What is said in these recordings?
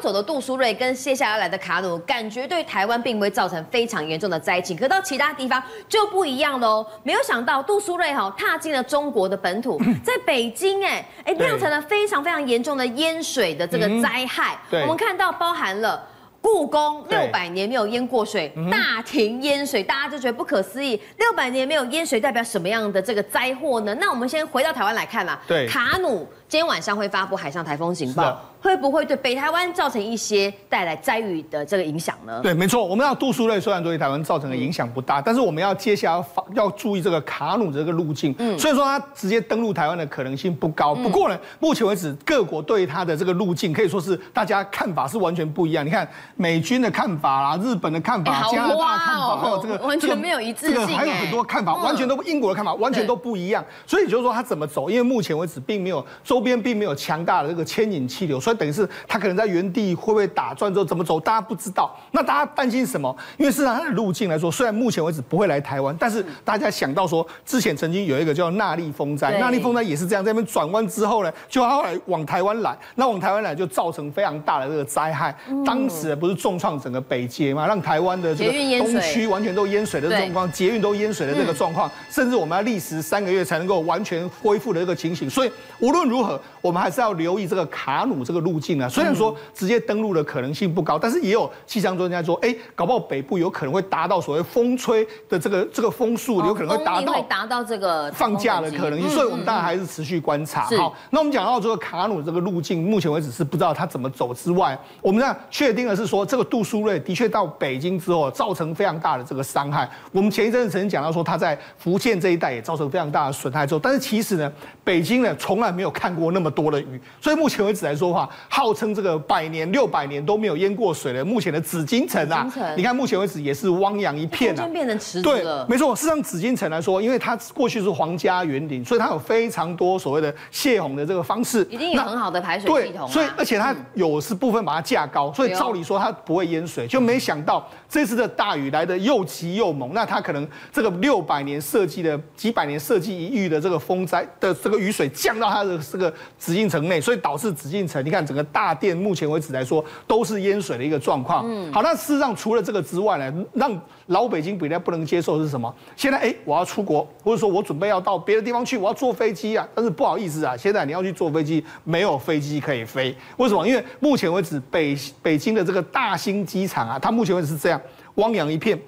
走的杜苏芮跟接下来来的卡努，感觉对台湾并不会造成非常严重的灾情，可到其他地方就不一样喽。没有想到杜苏芮哈踏进了中国的本土，在北京哎哎酿成了非常非常严重的淹水的这个灾害。我们看到包含了。故宫六百年没有淹过水，大停淹水，大家就觉得不可思议。六百年没有淹水，代表什么样的这个灾祸呢？那我们先回到台湾来看啦。对，卡努今天晚上会发布海上台风警报。会不会对北台湾造成一些带来灾雨的这个影响呢？对，没错。我们要杜苏芮虽然对台湾造成的影响不大，但是我们要接下来要要注意这个卡努这个路径。嗯，所以说它直接登陆台湾的可能性不高。不过呢，目前为止各国对它的这个路径可以说是大家看法是完全不一样。你看美军的看法啦，日本的看法，加拿大的看法，还有这个 完全没有一致性。这个还有很多看法，完全都英国的看法完全都不一样。所以就是说它怎么走？因为目前为止并没有周边并没有强大的这个牵引气流，所以等于是它可能。在原地会不会打转之后怎么走？大家不知道。那大家担心什么？因为事实上它的路径来说，虽然目前为止不会来台湾，但是大家想到说，之前曾经有一个叫纳利风灾，纳利风灾也是这样，在那边转弯之后呢，就后来往台湾来，那往台湾来就造成非常大的这个灾害。当时不是重创整个北捷嘛，让台湾的这个东区完全都淹水的状况，捷运都淹水的这个状况，甚至我们要历时三个月才能够完全恢复的这个情形。所以无论如何，我们还是要留意这个卡努这个路径啊。虽然说。直接登陆的可能性不高，但是也有气象专家说，哎，搞不好北部有可能会达到所谓风吹的这个这个风速，有可能会达到达到这个放假的可能性，所以我们当然还是持续观察。好，那我们讲到这个卡努这个路径，目前为止是不知道它怎么走之外，我们呢确定的是说，这个杜苏芮的确到北京之后造成非常大的这个伤害。我们前一阵子曾经讲到说，它在福建这一带也造成非常大的损害之后，但是其实呢，北京呢从来没有看过那么多的雨，所以目前为止来说的话，号称这个。百年六百年都没有淹过水的。目前的紫禁城啊，你看目前为止也是汪洋一片啊，变成池子了。对，没错。事实上，紫禁城来说，因为它过去是皇家园林，所以它有非常多所谓的泄洪的这个方式，一定有很好的排水系统。所以，而且它有是部分把它架高，所以照理说它不会淹水，就没想到这次的大雨来的又急又猛。那它可能这个六百年设计的几百年设计一遇的这个风灾的这个雨水降到它的这个紫禁城内，所以导致紫禁城，你看整个大殿目前为止来说都是淹水的一个状况。嗯，好，那事实上除了这个之外呢，让老北京比较不能接受的是什么？现在哎，我要出国，或者说我准备要到别的地方去，我要坐飞机啊。但是不好意思啊，现在你要去坐飞机，没有飞机可以飞。为什么？因为目前为止北北京的这个大兴机场啊，它目前为止是这样，汪洋一片。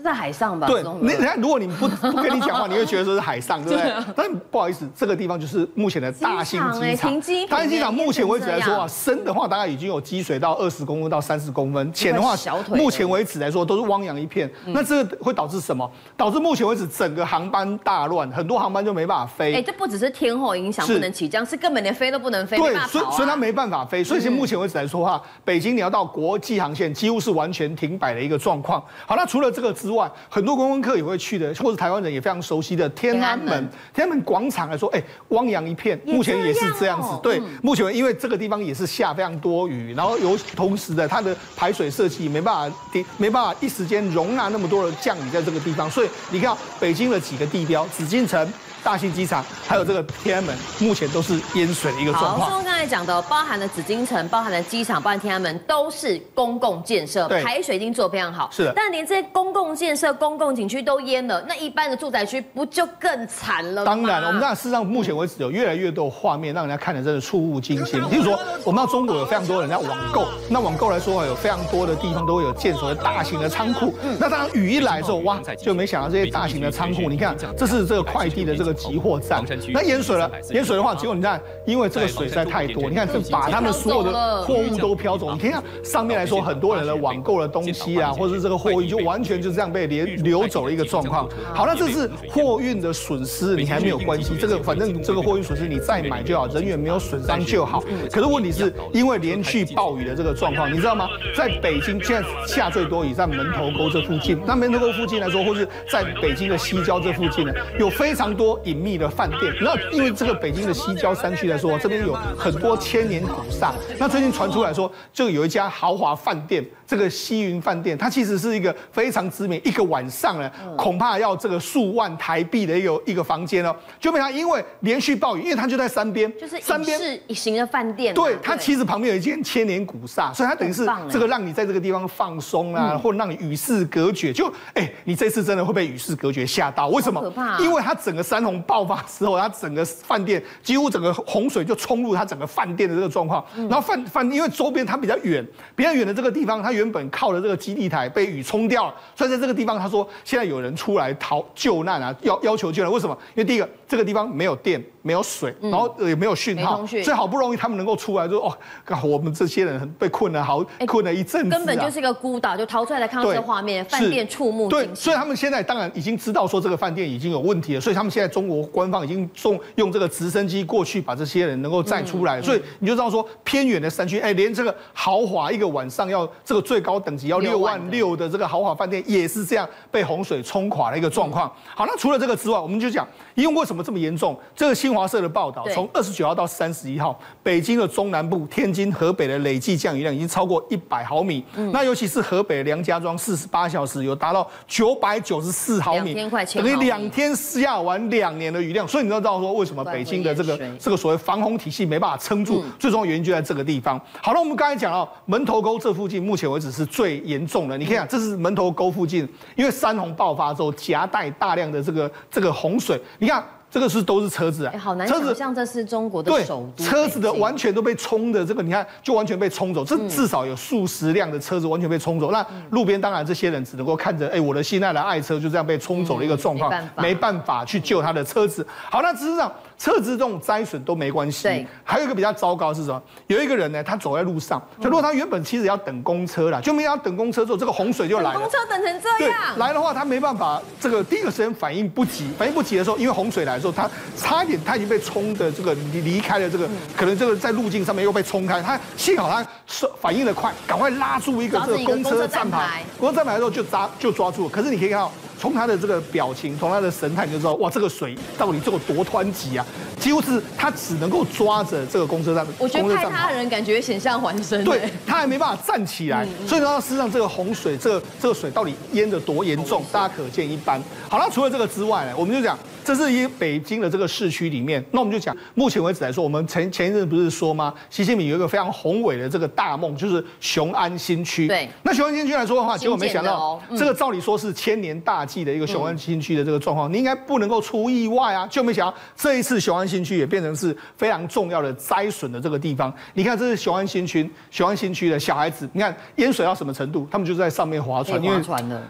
在海上吧？对，你看，如果你不不跟你讲话，你会觉得说是海上，对不对？但不好意思，这个地方就是目前的大兴机场。大兴机场目前为止来说啊，深的话大概已经有积水到二十公分到三十公分，浅的话，目前为止来说都是汪洋一片。那这个会导致什么？导致目前为止整个航班大乱，很多航班就没办法飞。哎，这不只是天候影响不能起降，是根本连飞都不能飞。对，所以所以它没办法飞。所以现目前为止来说的话，北京你要到国际航线几乎是完全停摆的一个状况。好，那除了这个之外，很多公观光客也会去的，或者台湾人也非常熟悉的天安门。天安门广场来说，哎，汪洋一片，目前也是这样子。对，目前因为这个地方也是下非常多雨，然后有同时的它的排水设计没办法，没办法一时间容纳那么多的降雨在这个地方，所以你看北京的几个地标，紫禁城。大兴机场还有这个天安门，目前都是淹水的一个状况。好，说刚才讲的，包含了紫禁城、包含了机场、包含天安门，都是公共建设，排水已经做得非常好。是的。但连这些公共建设、公共景区都淹了，那一般的住宅区不就更惨了吗？当然了，我们看事实上目前为止有越来越多画面让人家看得真的触目惊心。比如说，我们到中国有非常多人在网购，那网购来说啊有非常多的地方都会有建所谓大型的仓库。那当然雨一来的时候，哇，就没想到这些大型的仓库，你看，这是这个快递的这个。集货站，那淹水了，淹水的话，结果你看，因为这个水实在太多，你看这把他们所有的货物都飘走。你看上面来说，很多人的网购的东西啊，或者是这个货运，就完全就这样被流流走了一个状况。好，那这是货运的损失，你还没有关系，这个反正这个货运损失你再买就好，人员没有损伤就好。可是问题是因为连续暴雨的这个状况，你知道吗？在北京现在下最多雨在门头沟这附近，那门头沟附近来说，或是在北京的西郊这附近呢，有非常多。隐秘的饭店。那因为这个北京的西郊山区来说，这边有很多千年古刹。那最近传出来说，就有一家豪华饭店。这个西云饭店，它其实是一个非常知名，一个晚上呢，恐怕要这个数万台币的一个一个房间哦。就被它因为连续暴雨，因为它就在山边，就是山边是型的饭店。对，它其实旁边有一间千年古刹，所以它等于是这个让你在这个地方放松啊，或者让你与世隔绝。就哎，你这次真的会被与世隔绝吓到？为什么？可怕因为它整个山洪爆发之后，它整个饭店几乎整个洪水就冲入它整个饭店的这个状况。然后饭饭因为周边它比较远，比较远的这个地方，它原本靠的这个基地台被雨冲掉了，所以在这个地方，他说现在有人出来逃救难啊，要要求救援。为什么？因为第一个，这个地方没有电。没有水，然后也没有讯号，所以好不容易他们能够出来，就哦，我们这些人被困了好困了一阵子，根本就是一个孤岛，就逃出来看到这个画面，饭店触目。对，所以他们现在当然已经知道说这个饭店已经有问题了，所以他们现在中国官方已经送用这个直升机过去把这些人能够载出来，所以你就知道说偏远的山区，哎，连这个豪华一个晚上要这个最高等级要六万六的这个豪华饭店也是这样被洪水冲垮的一个状况。好，那除了这个之外，我们就讲，因为为什么这么严重？这个新华社的报道。从二十九号到三十一号，北京的中南部、天津、河北的累计降雨量已经超过一百毫米。嗯、那尤其是河北梁家庄，四十八小时有达到九百九十四毫米，等于两天下完两年的雨量。所以你知道说，为什么北京的这个这个所谓防洪体系没办法撑住？嗯、最重要原因就在这个地方。好了，我们刚才讲到门头沟这附近，目前为止是最严重的。你看，这是门头沟附近，因为山洪爆发之后夹带大量的这个这个洪水，你看。这个是都是车子啊，好难想象这是中国的首都。车子的完全都被冲的，这个你看就完全被冲走，这至少有数十辆的车子完全被冲走。那路边当然这些人只能够看着，哎，我的心爱的爱车就这样被冲走的一个状况，没办法去救他的车子。好，那事实上。车子这种灾损都没关系，对，还有一个比较糟糕是什么？有一个人呢，他走在路上，就如果他原本其实要等公车了，就没想到等公车之后，这个洪水就来了。公车等成这样，对，来的话他没办法，这个第一个时间反应不及，反应不及的时候，因为洪水来的时候，他差一点他已经被冲的这个离离开了这个，可能这个在路径上面又被冲开，他幸好他是反应的快，赶快拉住一个这个公车站牌，公车站牌的时候就抓就抓住了，可是你可以看到。从他的这个表情，从他的神态，你就知道哇，这个水到底这个多湍急啊！几乎是他只能够抓着这个公车站。我觉得派他的人感觉险象环生。对，他还没办法站起来，所以呢，事实上这个洪水，这个这个水到底淹得多严重，大家可见一斑。好了，除了这个之外呢，我们就讲。这是一北京的这个市区里面，那我们就讲，目前为止来说，我们前前一阵不是说吗？习近平有一个非常宏伟的这个大梦，就是雄安新区。对。那雄安新区来说的话，结果没想到，这个照理说是千年大计的一个雄安新区的这个状况，你应该不能够出意外啊，就没想到这一次雄安新区也变成是非常重要的灾损的这个地方。你看，这是雄安新区，雄安新区的小孩子，你看淹水到什么程度？他们就在上面划船，因为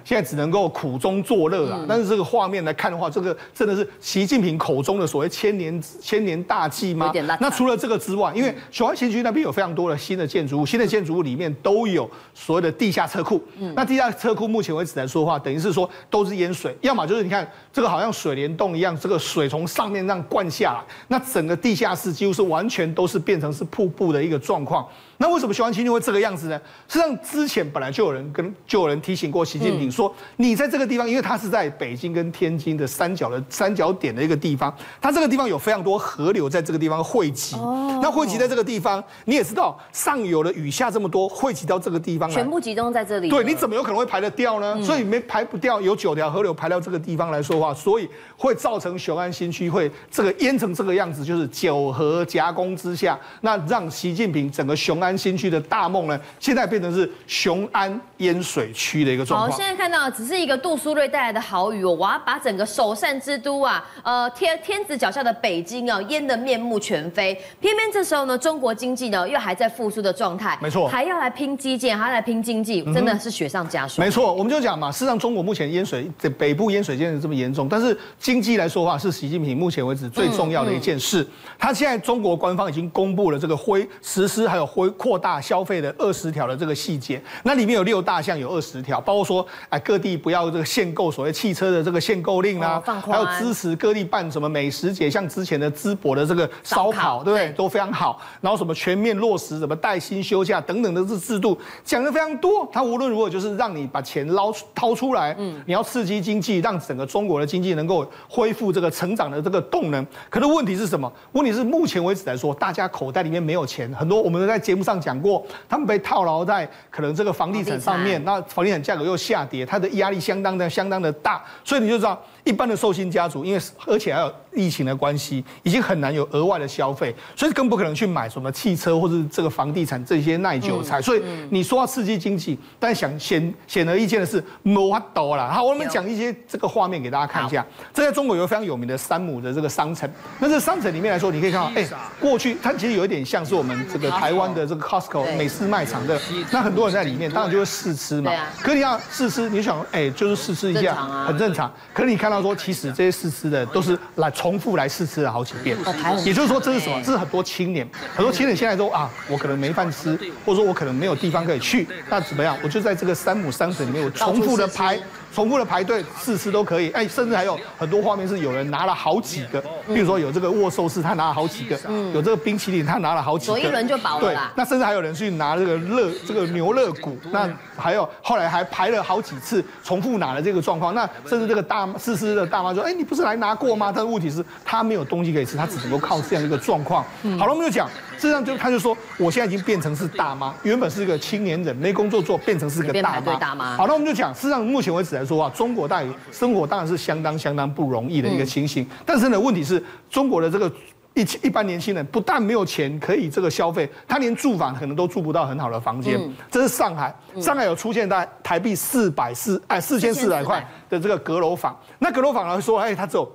现在只能够苦中作乐啊。但是这个画面来看的话，这个真的是。习近平口中的所谓千年千年大计吗？那除了这个之外，因为雄安新区那边有非常多的新的建筑物，新的建筑物里面都有所谓的地下车库。嗯，那地下车库目前为止来说的话，等于是说都是淹水，要么就是你看这个好像水帘洞一样，这个水从上面这样灌下来，那整个地下室几乎是完全都是变成是瀑布的一个状况。那为什么雄安新区会这个样子呢？实际上之前本来就有人跟就有人提醒过习近平说，你在这个地方，因为它是在北京跟天津的三角的三角点的一个地方，它这个地方有非常多河流在这个地方汇集。哦。那汇集在这个地方，你也知道上游的雨下这么多，汇集到这个地方来，全部集中在这里。对，你怎么有可能会排得掉呢？所以没排不掉，有九条河流排到这个地方来说话，所以会造成雄安新区会这个淹成这个样子，就是九河夹攻之下，那让习近平整个雄安。新区的大梦呢，现在变成是雄安淹水区的一个状况。好，现在看到只是一个杜苏芮带来的豪雨哦，我要把整个首善之都啊，呃天天子脚下的北京啊淹得面目全非。偏偏这时候呢，中国经济呢又还在复苏的状态，没错，还要来拼基建，还要来拼经济，真的是雪上加霜。没错，我们就讲嘛，事实上中国目前淹水，这北部淹水淹的这么严重，但是经济来说的话，是习近平目前为止最重要的一件事。他现在中国官方已经公布了这个恢实施还有恢扩大消费的二十条的这个细节，那里面有六大项，有二十条，包括说，哎，各地不要这个限购所谓汽车的这个限购令啦，还有支支持各地办什么美食节，像之前的淄博的这个烧烤，对不对？都非常好。然后什么全面落实什么带薪休假等等的这制度，讲的非常多。他无论如何就是让你把钱捞掏出来，嗯，你要刺激经济，让整个中国的经济能够恢复这个成长的这个动能。可是问题是什么？问题是目前为止来说，大家口袋里面没有钱，很多我们都在节目上讲过，他们被套牢在可能这个房地产上面，那房地产价格又下跌，它的压力相当的相当的大，所以你就知道。一般的寿星家族，因为而且还有疫情的关系，已经很难有额外的消费，所以更不可能去买什么汽车或者这个房地产这些耐久财。所以你说要刺激经济，但想显显而易见的是没法度啦。好，我们讲一些这个画面给大家看一下。这在中国有个非常有名的山姆的这个商城，那这商城里面来说，你可以看到，哎，过去它其实有一点像是我们这个台湾的这个 Costco 美式卖场的，那很多人在里面，当然就会试吃嘛。可你要试吃，你想，哎，就是试吃一下，很正常。可是你看。他说：“其实这些试吃的都是来重复来试吃了好几遍，也就是说，这是什么？这是很多青年，很多青年现在说啊，我可能没饭吃，或者说我可能没有地方可以去，那怎么样？我就在这个山姆商城里面，我重复的排。”重复的排队试吃都可以，哎，甚至还有很多画面是有人拿了好几个，比如说有这个握寿司，他拿了好几个，有这个冰淇淋，他拿了好几个，左一轮就饱了。对，那甚至还有人去拿这个热这个牛肋骨，那还有后来还排了好几次重复拿了这个状况，那甚至这个大试吃的大妈说，哎，你不是来拿过吗？但是问题是，他没有东西可以吃，他只能够靠这样一个状况。好了，我们就讲。事实上就他就说，我现在已经变成是大妈，原本是一个青年人，没工作做，变成是个大妈。大妈。好，那我们就讲，事实上目前为止来说啊，中国大于生活当然是相当相当不容易的一个情形。但是呢，问题是中国的这个一一般年轻人不但没有钱可以这个消费，他连住房可能都住不到很好的房间。这是上海，上海有出现在台币四百四哎四千四百块的这个阁楼房。那阁楼房来说，哎，它只有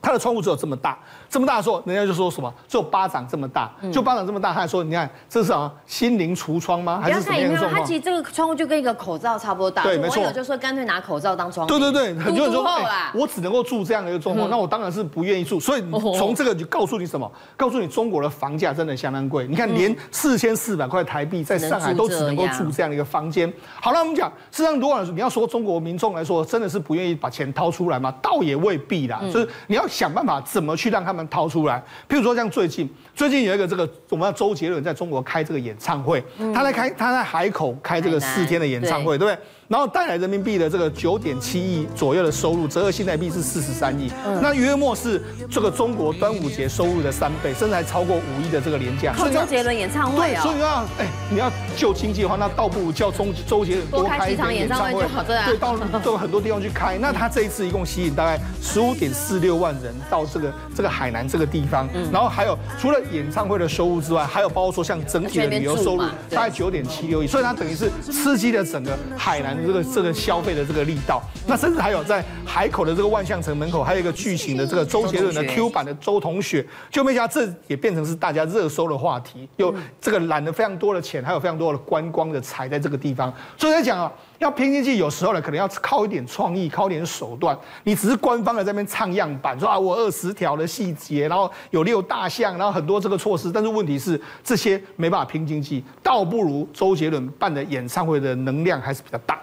它的窗户只有这么大。这么大的时候，人家就说什么？只有巴掌这么大，就巴掌这么大。他还说：“你看，这是啊，心灵橱窗吗？还是什么样的状况？”他其实这个窗户就跟一个口罩差不多大。对，没错。网友就说：“干脆拿口罩当窗户。”对对对，很多人说：“哎，我只能够住这样的一个状况，那我当然是不愿意住。”所以从这个就告诉你什么？告诉你中国的房价真的相当贵。你看，连四千四百块台币在上海都只能够住这样的一个房间。好了，我们讲，实际上如果你要说中国民众来说，真的是不愿意把钱掏出来吗？倒也未必啦。就是你要想办法怎么去让他们掏出来。譬如说，像最近，最近有一个这个，我们周杰伦在中国开这个演唱会，他在开，他在海口开这个四天的演唱会，对不对？然后带来人民币的这个九点七亿左右的收入，折合新台币是四十三亿，那约莫是这个中国端午节收入的三倍，甚至还超过五亿的这个廉价。靠周杰伦演唱会啊！对，所以要哎，你要救经济的话，那倒不如叫周周杰伦多开几场演唱会就好，对到到很多地方去开。那他这一次一共吸引大概十五点四六万人到这个这个海南这个地方，然后还有除了演唱会的收入之外，还有包括说像整体的旅游收入大概九点七六亿，所以它等于是刺激了整个海南。这个这个消费的这个力道，那甚至还有在海口的这个万象城门口，还有一个巨型的这个周杰伦的 Q 版的周同学，就没想到这也变成是大家热搜的话题，有这个揽了非常多的钱，还有非常多的观光的财在这个地方。所以在讲啊，要拼经济，有时候呢可能要靠一点创意，靠一点手段。你只是官方的在那边唱样板，说啊我二十条的细节，然后有六大项，然后很多这个措施，但是问题是这些没办法拼经济，倒不如周杰伦办的演唱会的能量还是比较大。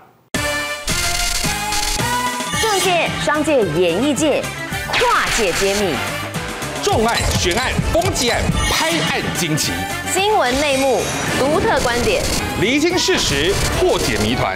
界、商界、演艺界，跨界揭秘，重案、悬案、攻击案、拍案惊奇，新闻内幕、独特观点，厘清事实，破解谜团。